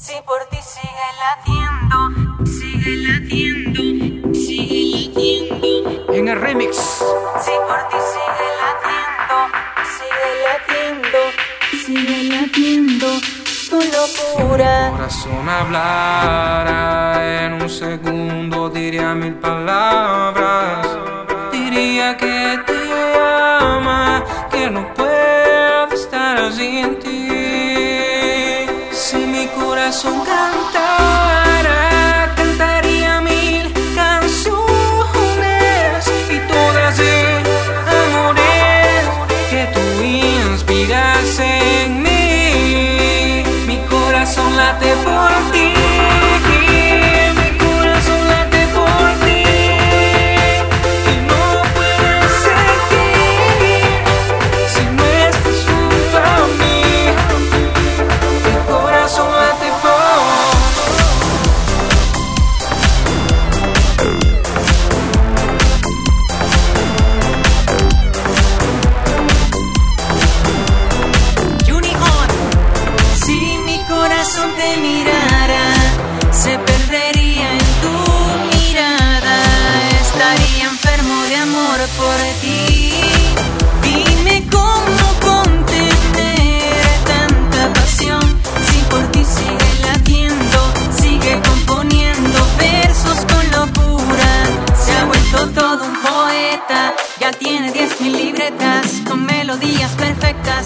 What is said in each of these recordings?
Si por ti sigue latiendo, sigue latiendo, sigue latiendo. En el remix. Si por ti sigue latiendo, sigue latiendo, sigue latiendo. Con locura. corazón hablara en un segundo diría mil palabras. Corazón cantara, por ti. Dime cómo contener tanta pasión. Si por ti sigue latiendo, sigue componiendo versos con locura. Se ha vuelto todo un poeta. Ya tiene diez mil libretas con melodías perfectas.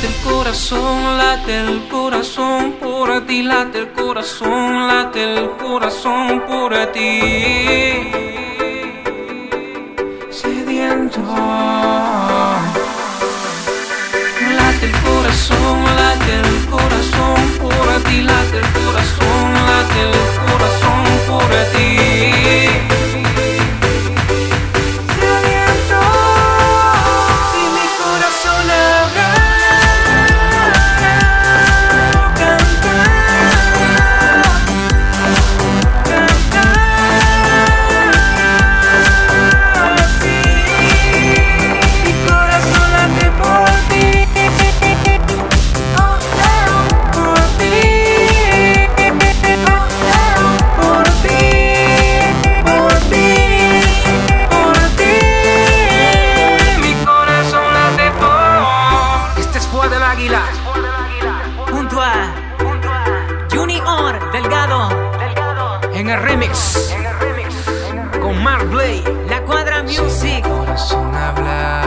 Late el corazón, late el corazón por ti, late el corazón, late el corazón por ti. Sediento. junto a Junior Delgado, Delgado en el remix, en el remix, en el remix. con Mark Blade, La Cuadra Music. Sin corazón hablar.